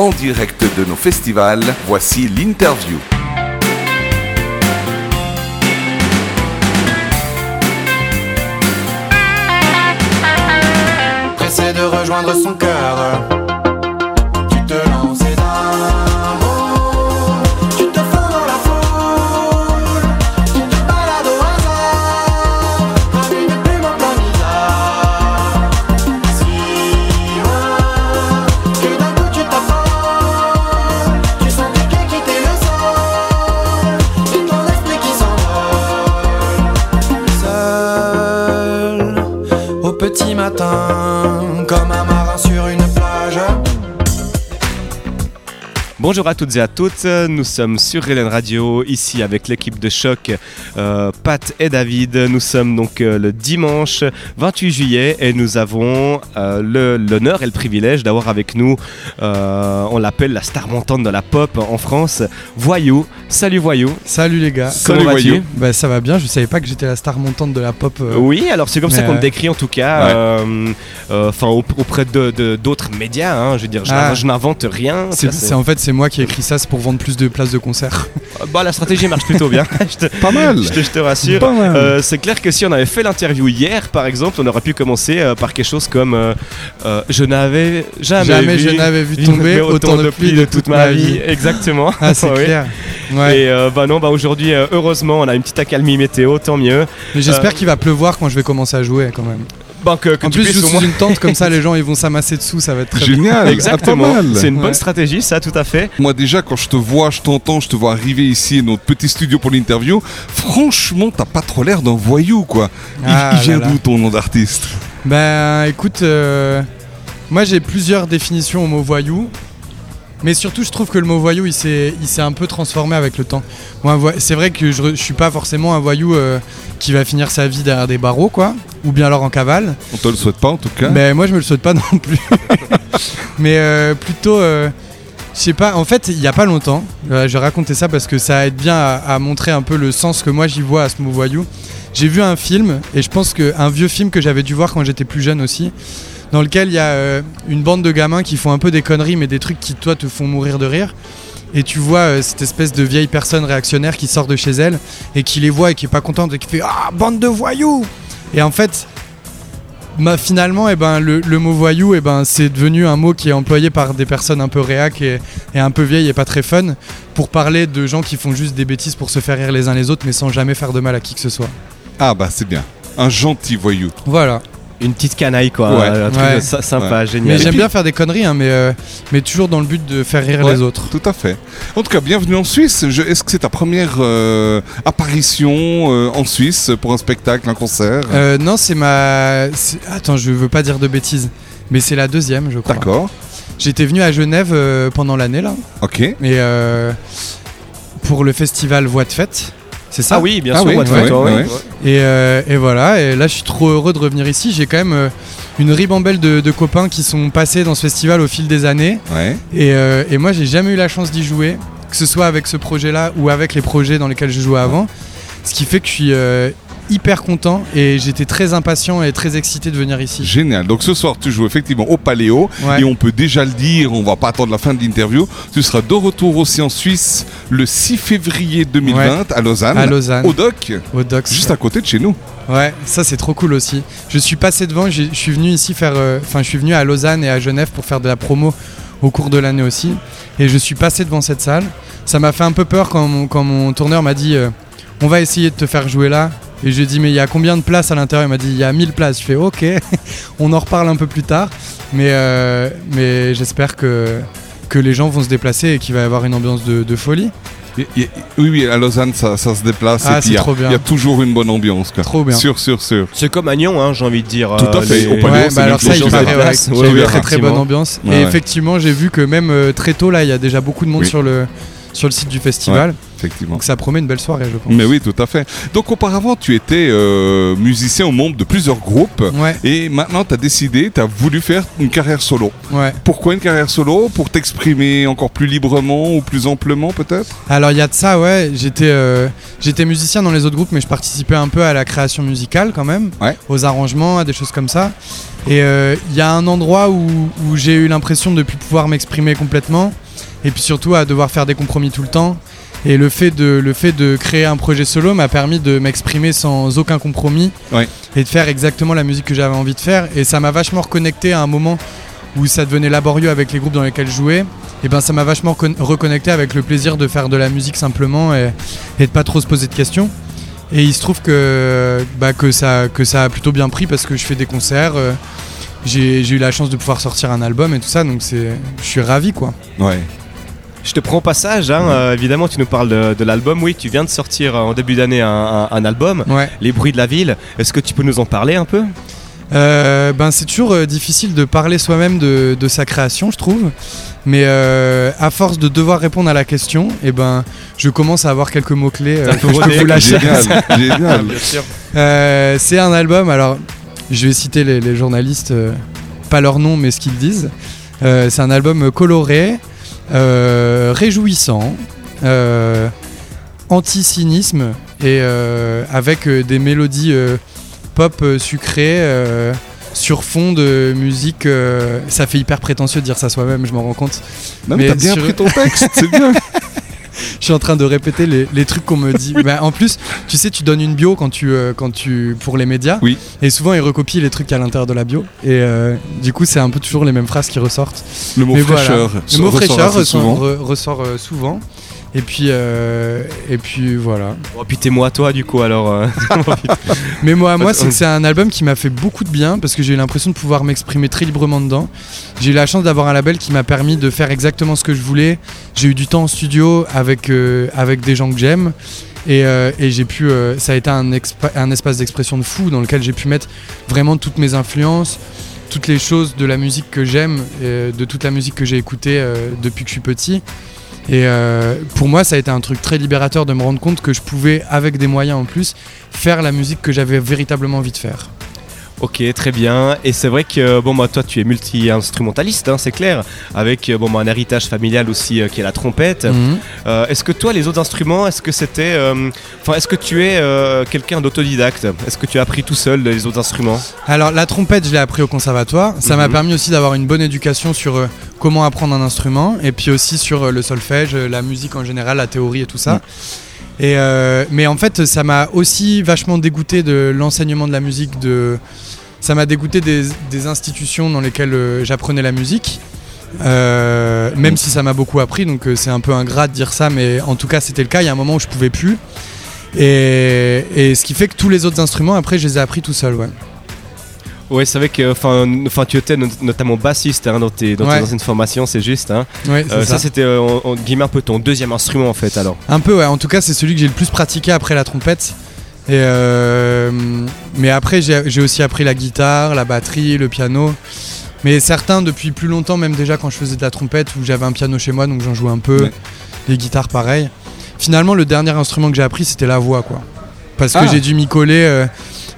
en direct de nos festivals. Voici l'interview. Pressé de rejoindre son cœur. Petit Bonjour à toutes et à toutes, nous sommes sur Hélène Radio, ici avec l'équipe de choc, euh, Pat et David. Nous sommes donc euh, le dimanche 28 juillet et nous avons euh, l'honneur et le privilège d'avoir avec nous, on l'appelle la star montante de la pop en France, Voyou. Salut Voyou. Salut les gars. Comment vas-tu? Bah ça va bien, je savais pas que j'étais la star montante de la pop. Oui, alors c'est comme ça qu'on euh, décrit en tout cas, enfin aup- auprès de- de- d'autres médias. hein, je veux dire, je Ah. n'invente rien. C'est en fait c'est moi qui ai écrit ça, c'est pour vendre plus de places de concert. Bah, la stratégie marche plutôt bien. te, Pas mal. je te- je te rassure. Euh, c'est clair que si on avait fait l'interview hier, par exemple, on aurait pu commencer euh, par quelque chose comme euh, euh, Je n'avais jamais, Jamais vu je n'avais vu tomber autant de pluie de toute ma vie. Exactement. Ah c'est Oui. clair. Ouais. Et euh, bah non, bah aujourd'hui, euh, heureusement, on a une petite accalmie météo, tant mieux. Mais j'espère euh, qu'il va pleuvoir quand je vais commencer à jouer quand même. Que, que en tu plus moins- une tente comme ça, les gens ils vont s'amasser dessous, ça va être très bien. Génial. Exactement. Ah. C'est une bonne Ouais. stratégie, ça, tout à fait. Moi déjà quand je te vois, je t'entends, je te vois arriver ici à notre petit studio pour l'interview, franchement t'as pas trop l'air d'un voyou quoi. Il, Ah il vient d'où ton nom d'artiste? Ben écoute, euh, moi j'ai plusieurs définitions au mot voyou. Mais surtout, je trouve que le mot voyou, il s'est, il s'est un peu transformé avec le temps. Moi, c'est vrai que je, je suis pas forcément un voyou euh, qui va finir sa vie derrière des barreaux, quoi, ou bien alors en cavale. On te le souhaite pas en tout cas. Mais moi, je me le souhaite pas non plus. Mais euh, plutôt, euh, je sais pas. En fait, il y a pas longtemps, je racontais ça parce que ça aide bien à, à montrer un peu le sens que moi j'y vois à ce mot voyou. J'ai vu un film et je pense que un vieux film que j'avais dû voir quand j'étais plus jeune aussi, dans lequel il y a euh, une bande de gamins qui font un peu des conneries, mais des trucs qui toi te font mourir de rire. Et tu vois euh, cette espèce de vieille personne réactionnaire qui sort de chez elle et qui les voit et qui est pas contente et qui fait Ah, bande de voyous Et en fait, bah, finalement, eh ben, le, le mot voyou, eh ben, c'est devenu un mot qui est employé par des personnes un peu réac et, et un peu vieilles et pas très fun pour parler de gens qui font juste des bêtises pour se faire rire les uns les autres mais sans jamais faire de mal à qui que ce soit. Ah bah c'est bien. Un gentil voyou. Voilà. Une petite canaille, quoi. Ouais. Un truc Ouais. de sy- sympa, Mais génial. j'aime bien faire des conneries, hein, mais, euh, mais toujours dans le but de faire rire Ouais. les autres. Tout à fait. En tout cas, bienvenue en Suisse. Est-ce que c'est ta première euh, apparition euh, en Suisse pour un spectacle, un concert? Euh, non, c'est ma. Attends, je veux pas dire de bêtises, mais c'est la deuxième, je crois. D'accord. J'étais venu à Genève euh, pendant l'année là, Ok. et euh, pour le festival Voix de Fête. C'est ça Ah oui, bien Ah sûr, oui, what the ouais, fuck, ouais. ouais. Et, euh, et voilà, et là je suis trop heureux de revenir ici. J'ai quand même euh, une ribambelle de, de copains qui sont passés dans ce festival au fil des années. Et, euh, et moi j'ai jamais eu la chance d'y jouer, que ce soit avec ce projet-là ou avec les projets dans lesquels je jouais avant. Ce qui fait que je suis euh, hyper content et j'étais très impatient et très excité de venir ici. Génial. Donc ce soir, tu joues effectivement au Paléo. Ouais. Et on peut déjà le dire, on va pas attendre la fin de l'interview. Tu seras de retour aussi en Suisse le 6 février 2020 à Lausanne. À Lausanne, Au Doc, au Docs. juste à côté de chez nous. Ouais, ça c'est trop cool aussi. Je suis passé devant, je suis venu ici faire. euh, Enfin, je suis venu à Lausanne et à Genève pour faire de la promo au cours de l'année aussi. Et je suis passé devant cette salle. Ça m'a fait un peu peur quand mon, quand mon tourneur m'a dit euh, On va essayer de te faire jouer là. Et je lui ai dit Mais il y a combien de places à l'intérieur Il m'a dit Il y a 1000 places. Je fais Ok, on en reparle un peu plus tard. Mais, euh, mais j'espère que, que les gens vont se déplacer et qu'il va y avoir une ambiance de, de folie. Oui, oui, à Lausanne, ça, ça se déplace. Ah, et puis il y a- trop bien. Il y a toujours une bonne ambiance. Quoi. Trop bien. Sûr, sûr, sûr. C'est comme à Nyon, hein, j'ai envie de dire. Tout à euh, fait, les- au Paléo, Ouais, c'est bah alors ça, il gens se paraît, ouais, déplacent. qu'il Ouais, y a une très très bonne ambiance. Ouais, et ouais. effectivement, j'ai vu que même euh, très tôt, là, il y a déjà beaucoup de monde Oui. sur, le, sur le site du festival. Effectivement. Donc ça promet une belle soirée, je pense. Mais oui, tout à fait. Donc auparavant, tu étais euh, musicien au membre de plusieurs groupes. Ouais, Et maintenant, tu as décidé, tu as voulu faire une carrière solo. ouais. Pourquoi une carrière solo? Pour t'exprimer encore plus librement ou plus amplement peut-être? Alors il y a de ça, ouais. J'étais euh, j'étais musicien dans les autres groupes, mais je participais un peu à la création musicale quand même, Ouais. aux arrangements, à des choses comme ça. Et euh, il y a un endroit où, où j'ai eu l'impression de ne plus pouvoir m'exprimer complètement, et puis surtout à devoir faire des compromis tout le temps. Et le fait de, le fait de créer un projet solo m'a permis de m'exprimer sans aucun compromis Ouais. et de faire exactement la musique que j'avais envie de faire. Et ça m'a vachement reconnecté à un moment où ça devenait laborieux avec les groupes dans lesquels je jouais. Et ben ça m'a vachement con- reconnecté avec le plaisir de faire de la musique simplement et, et de pas trop se poser de questions. Et il se trouve que, bah, que, ça, que ça a plutôt bien pris parce que je fais des concerts. euh, j'ai eu la chance de pouvoir sortir un album et tout ça, donc je suis ravi quoi. Ouais. Je te prends au passage, hein, euh, évidemment tu nous parles de, de l'album, oui tu viens de sortir en début d'année un, un- un album, Ouais. Les bruits de la ville, est-ce que tu peux nous en parler un peu? Euh, ben c'est toujours euh, difficile de parler soi-même de, de sa création, je trouve. Mais euh, à force de devoir répondre à la question, et ben je commence à avoir quelques mots clés que je peux vous lâcher. Génial, génial. Euh, c'est un album, alors je vais citer les, les journalistes, euh, pas leur nom mais ce qu'ils disent. Euh, c'est un album coloré, euh, réjouissant, euh, anti-cynisme et euh, avec euh, des mélodies euh, pop euh, sucrées euh, sur fond de musique. euh, ça fait hyper prétentieux de dire ça soi-même, je m'en rends compte. Non, mais Mais t'as bien sur- pris ton texte, c'est bien. Je suis en train de répéter les, les trucs qu'on me dit. Bah, en plus, tu sais, tu donnes une bio quand tu, euh, quand tu, pour les médias. Oui. Et souvent, ils recopient les trucs à l'intérieur de la bio. Et euh, du coup, c'est un peu toujours les mêmes phrases qui ressortent. Le mot Mais voilà. fraîcheur. Le mot fraîcheur ressort, souvent. re- ressort, euh, souvent. Et puis, euh, et puis voilà. Oh, puis t'es moi toi du coup alors. euh, Mais moi, moi, Parce- c'est que c'est un album qui m'a fait beaucoup de bien parce que j'ai eu l'impression de pouvoir m'exprimer très librement dedans. J'ai eu la chance d'avoir un label qui m'a permis de faire exactement ce que je voulais. J'ai eu du temps en studio avec, euh, avec des gens que j'aime. Et, et j'ai pu, ça a été un, un espace d'expression de fou dans lequel j'ai pu mettre vraiment toutes mes influences, toutes les choses de la musique que j'aime, de toute la musique que j'ai écoutée depuis que je suis petit. Et euh, pour moi, ça a été un truc très libérateur de me rendre compte que je pouvais, avec des moyens en plus, faire la musique que j'avais véritablement envie de faire. Ok très bien et c'est vrai que bon bah toi tu es multi-instrumentaliste hein, c'est clair avec euh, bon bah, un héritage familial aussi euh, qui est la trompette. Mhm. Euh, est-ce que toi les autres instruments est-ce que c'était euh, enfin est-ce que tu es quelqu'un d'autodidacte? Est-ce que tu as appris tout seul les autres instruments? Alors la trompette, je l'ai appris au conservatoire. Ça m'a Mhm. permis aussi d'avoir une bonne éducation sur comment apprendre un instrument et puis aussi sur le solfège, la musique en général, la théorie et tout ça. Mhm. Euh, mais en fait, ça m'a aussi vachement dégoûté de l'enseignement de la musique. Ça m'a dégoûté des, institutions dans lesquelles euh, j'apprenais la musique. Euh, même si ça m'a beaucoup appris, donc c'est un peu ingrat de dire ça, mais en tout cas c'était le cas. Il y a un moment où je pouvais plus. Et, et ce qui fait que tous les autres instruments, après, je les ai appris tout seul. Ouais. Ouais, c'est vrai que enfin, enfin, tu étais not- notamment bassiste hein, dans, tes, dans Ouais. tes anciennes formations, c'est juste. Hein. Ouais, Euh, ça. ça, c'était euh, en, guillemets un peu ton deuxième instrument en fait alors. Un peu, ouais. En tout cas, c'est celui que j'ai le plus pratiqué après la trompette. Et euh, mais après, j'ai aussi appris la guitare, la batterie, le piano. Mais certains, depuis plus longtemps, même déjà quand je faisais de la trompette, où j'avais un piano chez moi, donc j'en jouais un peu. Ouais. Les guitares, pareil. Finalement, le dernier instrument que j'ai appris, c'était la voix, quoi. Parce que Ah. j'ai dû m'y coller, euh,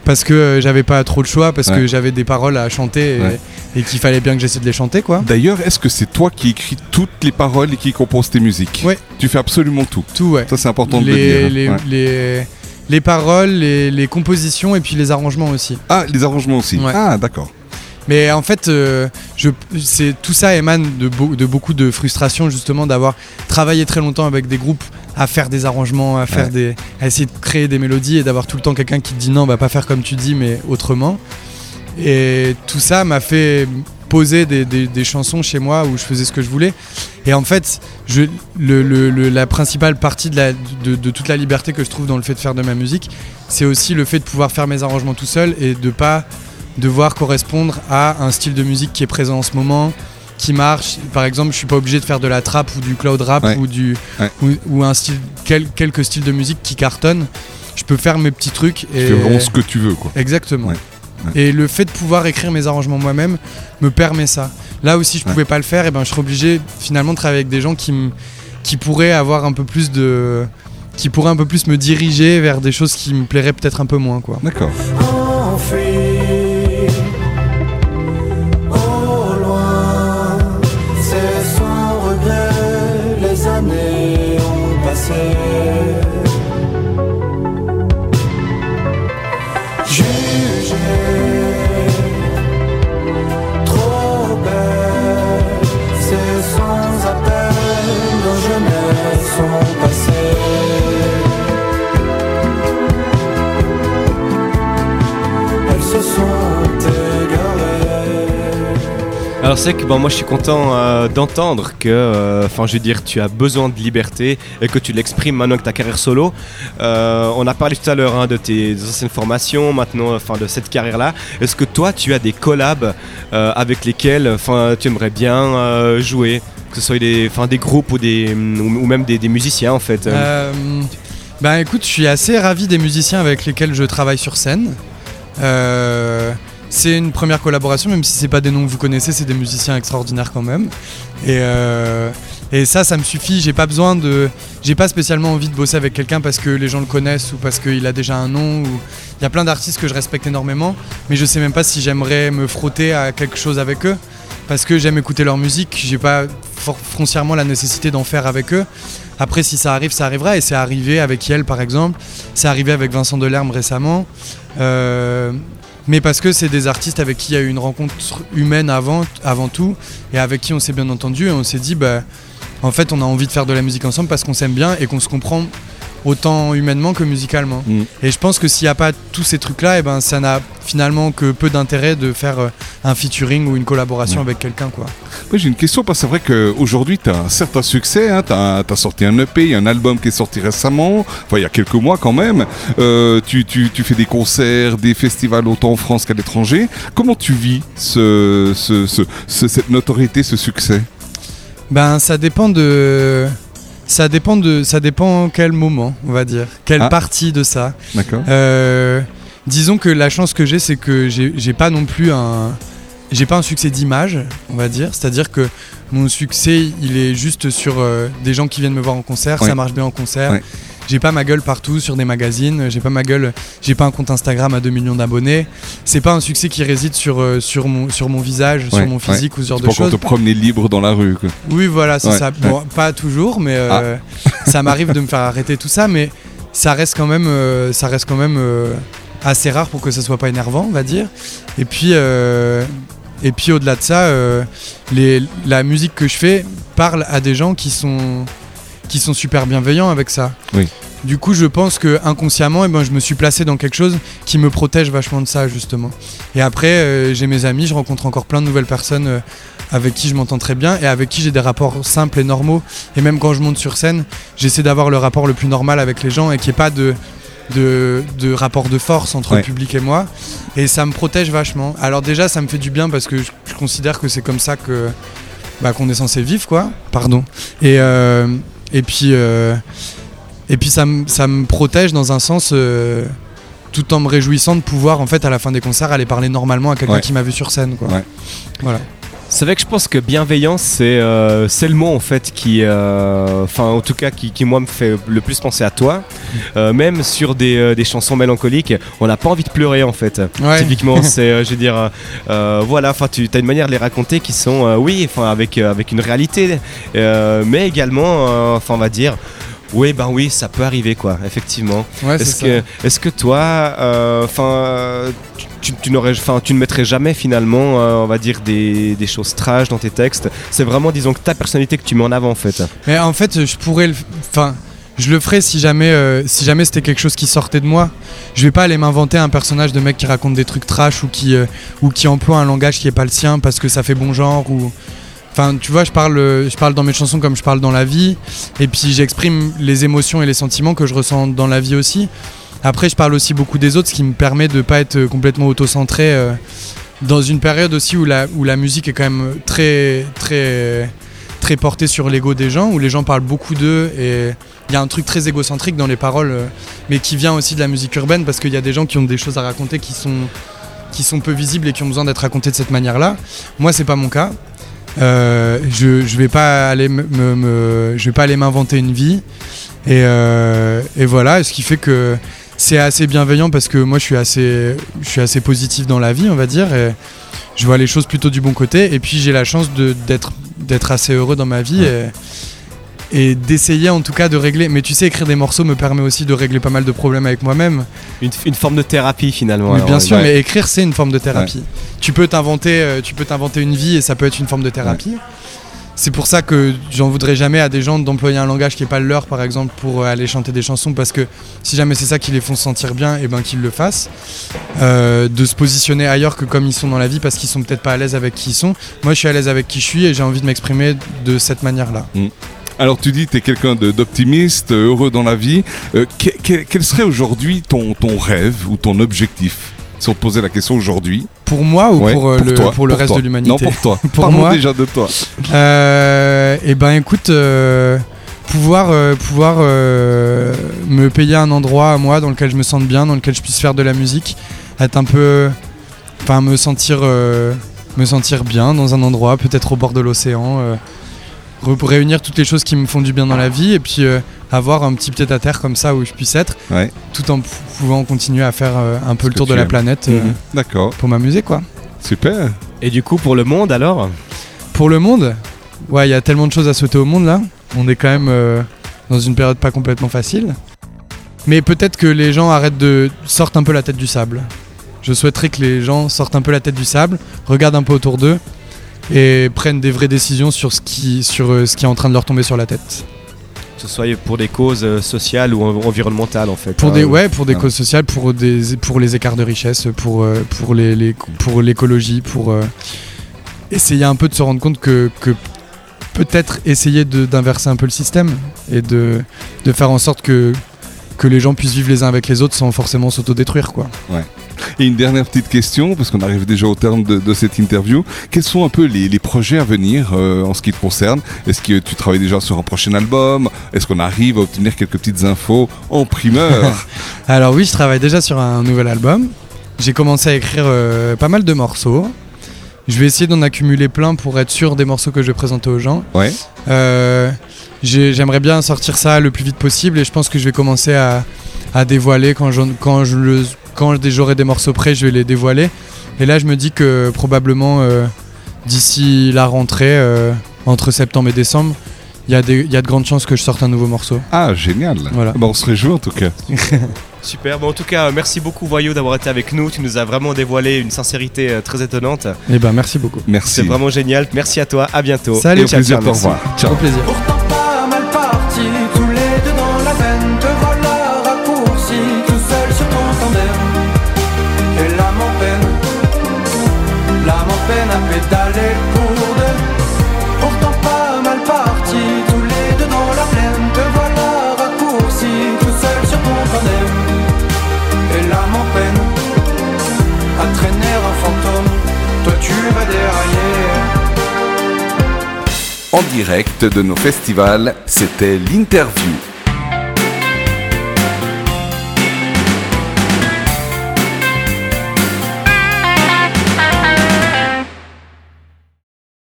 parce que euh, j'avais pas trop de choix, parce Ouais. que j'avais des paroles à chanter et, Ouais. et qu'il fallait bien que j'essaie de les chanter, quoi. D'ailleurs, est-ce que c'est toi qui écris toutes les paroles et qui composes tes musiques Ouais. Tu fais absolument tout. Tout, ouais. Ça, c'est important de le dire. hein. les, Ouais. les, les paroles, les, les compositions et puis les arrangements aussi. Ah, les arrangements aussi. Ah, d'accord. Mais en fait, euh, je, tout ça émane de, beau- de beaucoup de frustration justement d'avoir travaillé très longtemps avec des groupes à faire des arrangements, à, faire Ouais. des, à essayer de créer des mélodies et d'avoir tout le temps quelqu'un qui te dit non, on va pas faire comme tu dis, mais autrement. Et tout ça m'a fait poser des, des- des chansons chez moi où je faisais ce que je voulais. Et en fait, je, le- le- le- la principale partie de, la, de, de toute la liberté que je trouve dans le fait de faire de ma musique, c'est aussi le fait de pouvoir faire mes arrangements tout seul et de pas devoir correspondre à un style de musique qui est présent en ce moment, qui marche. Par exemple, je suis pas obligé de faire de la trap ou du cloud rap Ouais. ou du Ouais. ou, ou un style quel- quelques styles de musique qui cartonnent. Je peux faire mes petits trucs Tu et fais vraiment ce que tu veux, quoi. exactement. Ouais. Ouais. Et le fait de pouvoir écrire mes arrangements moi-même me permet ça. Là aussi, je Ouais. pouvais pas le faire, et ben je serais obligé finalement de travailler avec des gens qui me qui pourraient avoir un peu plus de qui pourrait un peu plus me diriger vers des choses qui me plairaient peut-être un peu moins quoi. D'accord. Alors c'est que bon, moi je suis content euh, d'entendre que, euh, enfin je veux dire, tu as besoin de liberté et que tu l'exprimes maintenant que ta carrière solo. Euh, on a parlé tout à l'heure hein, de tes anciennes formations, maintenant, enfin de cette carrière-là. Est-ce que toi tu as des collabs avec lesquels, enfin tu aimerais bien jouer, que ce soit des, des groupes ou des, ou, même des, musiciens en fait. Ben écoute, je suis assez ravi des musiciens avec lesquels je travaille sur scène. C'est une première collaboration, même si c'est pas des noms que vous connaissez, c'est des musiciens extraordinaires quand même. Et, euh, et ça, ça me suffit. J'ai pas besoin de, j'ai pas spécialement envie de bosser avec quelqu'un parce que les gens le connaissent ou parce qu'il a déjà un nom. Il y a plein d'artistes que je respecte énormément, mais je sais même pas si j'aimerais me frotter à quelque chose avec eux parce que j'aime écouter leur musique. J'ai pas foncièrement la nécessité d'en faire avec eux. Après, si ça arrive, ça arrivera. Et c'est arrivé avec Yel, par exemple. C'est arrivé avec Vincent Delerme récemment. Euh, mais parce que c'est des artistes avec qui il y a eu une rencontre humaine avant, tout, et avec qui on s'est bien entendu, et on s'est dit, bah, en fait, on a envie de faire de la musique ensemble parce qu'on s'aime bien et qu'on se comprend autant humainement que musicalement. Mm. Et je pense que s'il n'y a pas tous ces trucs-là, et ben, ça n'a finalement que peu d'intérêt de faire euh, un featuring ou une collaboration Ouais. avec quelqu'un. quoi. Moi j'ai une question parce que c'est vrai qu'aujourd'hui tu as un certain succès, hein, tu as, sorti un EP, il y a un album qui est sorti récemment, enfin il y a quelques mois quand même, Euh, tu, tu- tu fais des concerts, des festivals autant en France qu'à l'étranger. Comment tu vis ce, ce- ce- ce- cette notoriété, ce succès? Ben, ça dépend de. Ça dépend de. Ça dépend quel moment, on va dire. Quelle Ah. partie de ça. D'accord Euh, disons que la chance que j'ai, c'est que j'ai pas non plus un. J'ai pas un succès d'image, on va dire. C'est-à-dire que mon succès, il est juste sur euh, des gens qui viennent me voir en concert, ça marche bien en concert. Ouais. J'ai pas ma gueule partout sur des magazines, j'ai pas ma gueule, j'ai pas un compte Instagram à 2 millions d'abonnés. C'est pas un succès qui réside sur, euh, sur, mon, sur mon visage, Ouais, sur mon physique ou ce genre de choses. te promener libre dans la rue. quoi. Oui, voilà, c'est Ouais, ça. Ah. Bon, pas toujours, mais euh, ça m'arrive de me faire arrêter tout ça, mais ça reste quand même, euh, ça reste quand même euh, assez rare pour que ça soit pas énervant, on va dire. Et puis, euh, et puis au-delà de ça, euh, les, la musique que je fais parle à des gens qui sont, qui sont super bienveillants avec ça. Oui. Du coup, je pense que inconsciemment, eh ben, je me suis placé dans quelque chose qui me protège vachement de ça, justement. Et après, euh, j'ai mes amis, je rencontre encore plein de nouvelles personnes euh, avec qui je m'entends très bien et avec qui j'ai des rapports simples et normaux. Et même quand je monte sur scène, j'essaie d'avoir le rapport le plus normal avec les gens et qu'il n'y ait pas de, de, de rapport de force entre Ouais. le public et moi. Et ça me protège vachement. Alors déjà, ça me fait du bien parce que je, je considère que c'est comme ça que bah, qu'on est censé vivre, quoi. Pardon. Et, euh, et puis, euh, et puis ça, me- ça me protège dans un sens. euh, tout en me réjouissant de pouvoir en fait à la fin des concerts aller parler normalement à quelqu'un Ouais. qui m'a vu sur scène quoi. Ouais. Voilà. C'est vrai que je pense que bienveillance, c'est euh, c'est le mot en fait qui, euh, enfin en tout cas qui, qui, moi me fait le plus penser à toi. Euh, même sur des, euh, des chansons mélancoliques, on n'a pas envie de pleurer en fait. Ouais. Typiquement, c'est, je veux dire, voilà, enfin tu as une manière de les raconter qui sont, oui, enfin avec avec une réalité, mais également, enfin on va dire. Oui, ben oui, ça peut arriver, quoi, effectivement. Ouais, Est-ce que, est-ce que toi, euh, enfin, tu, tu n'aurais, enfin, tu ne mettrais jamais finalement, euh, on va dire, des, des choses trash dans tes textes? C'est vraiment, disons, que ta personnalité que tu mets en avant, en fait. Mais en fait, je pourrais le. Enfin, je le ferais si jamais, euh, si jamais c'était quelque chose qui sortait de moi. Je vais pas aller m'inventer un personnage de mec qui raconte des trucs trash ou qui, ou qui emploie un langage qui est pas le sien parce que ça fait bon genre ou. Enfin, tu vois, je parle, je parle dans mes chansons comme je parle dans la vie, et puis j'exprime les émotions et les sentiments que je ressens dans la vie aussi. Après, je parle aussi beaucoup des autres, ce qui me permet de pas être complètement auto-centré euh, dans une période aussi où la, où la musique est quand même très, très, très portée sur l'ego des gens, où les gens parlent beaucoup d'eux et il y a un truc très égocentrique dans les paroles, euh, mais qui vient aussi de la musique urbaine parce qu'il y a des gens qui ont des choses à raconter qui sont, qui sont peu visibles et qui ont besoin d'être racontées de cette manière-là. Moi, c'est pas mon cas. Euh, je, je vais pas aller me, me- me- je vais pas aller m'inventer une vie Et, euh, et voilà, ce qui fait que c'est assez bienveillant parce que moi je suis assez, je suis assez positif dans la vie, on va dire. Et je vois les choses plutôt du bon côté. Et puis j'ai la chance d'être d'être assez heureux dans ma vie. Et, et d'essayer en tout cas de régler. Mais tu sais, écrire des morceaux me permet aussi de régler pas mal de problèmes avec moi-même. Une, une forme de thérapie finalement. Mais bien sûr, ouais. mais écrire c'est une forme de thérapie. Tu peux t'inventer, euh, tu peux t'inventer une vie et ça peut être une forme de thérapie. C'est pour ça que j'en voudrais jamais à des gens d'employer un langage qui est pas le leur, par exemple, pour euh, aller chanter des chansons, parce que si jamais c'est ça qui les font se sentir bien, et ben qu'ils le fassent. Euh, de se positionner ailleurs que comme ils sont dans la vie, parce qu'ils sont peut-être pas à l'aise avec qui ils sont. Moi, je suis à l'aise avec qui je suis et j'ai envie de m'exprimer de cette manière-là. Alors tu dis que tu es quelqu'un d'optimiste, euh, heureux dans la vie. Euh, que- que- quel serait aujourd'hui ton, ton rêve ou ton objectif? Si on te posait la question aujourd'hui. Pour moi ou Ouais, pour, euh, le, toi, pour le reste toi. de l'humanité? Non, pour toi. Pour Parlons moi? déjà de toi. Euh, et ben écoute, euh, pouvoir, euh, pouvoir euh, me payer un endroit à moi dans lequel je me sente bien, dans lequel je puisse faire de la musique, être un peu, enfin me sentir, euh, me sentir bien dans un endroit, peut-être au bord de l'océan, euh, réunir toutes les choses qui me font du bien dans la vie et puis euh, avoir un petit pied à terre comme ça où je puisse être, Ouais. tout en pou- pouvant continuer à faire euh, un peu le tour de la aimes. planète euh, Mhm. D'accord, pour m'amuser quoi. super. Et du coup, pour le monde alors? Pour le monde, ouais, il y a tellement de choses à souhaiter au monde là. On est quand même euh, dans une période pas complètement facile. Mais peut-être que les gens arrêtent de sortent un peu la tête du sable. Je souhaiterais que les gens sortent un peu la tête du sable, regardent un peu autour d'eux et prennent des vraies décisions sur ce qui, sur euh, ce qui est en train de leur tomber sur la tête. Que ce soit pour des causes euh, sociales ou en- environnementales en fait. Pour hein. des, ouais, pour des ouais. causes sociales, pour, des, pour les écarts de richesse, pour, euh, pour, les, les- pour l'écologie, pour euh, essayer un peu de se rendre compte que, que peut-être essayer de- d'inverser un peu le système et de, de faire en sorte que, que les gens puissent vivre les uns avec les autres sans forcément s'autodétruire. Quoi. Et une dernière petite question, parce qu'on arrive déjà au terme de, de cette interview. Quels sont un peu les, les projets à venir euh, en ce qui te concerne? Est-ce que tu travailles déjà sur un prochain album? Est-ce qu'on arrive à obtenir quelques petites infos en primeur? Alors oui, je travaille déjà sur un nouvel album. J'ai commencé à écrire euh, pas mal de morceaux. Je vais essayer d'en accumuler plein pour être sûr des morceaux que je vais présenter aux gens. Ouais. Euh, j'ai- J'aimerais bien sortir ça le plus vite possible et je pense que je vais commencer à, à dévoiler quand j'en- quand je le- quand j'aurai des morceaux prêts, je vais les dévoiler. Et là, je me dis que probablement euh, d'ici la rentrée, euh, entre septembre et décembre, il y, a y de grandes chances que je sorte un nouveau morceau. Ah, génial. Voilà. Bah, on se réjouit en tout cas. Super. Bon, en tout cas, merci beaucoup Voyou d'avoir été avec nous. Tu nous as vraiment dévoilé une sincérité euh, très étonnante. Et ben merci beaucoup. Merci. C'est vraiment génial. Merci à toi. À bientôt. Salut. Et au Ciao, plaisir ciao, revoir. Ciao. Au plaisir. Direct de nos festivals, c'était l'interview.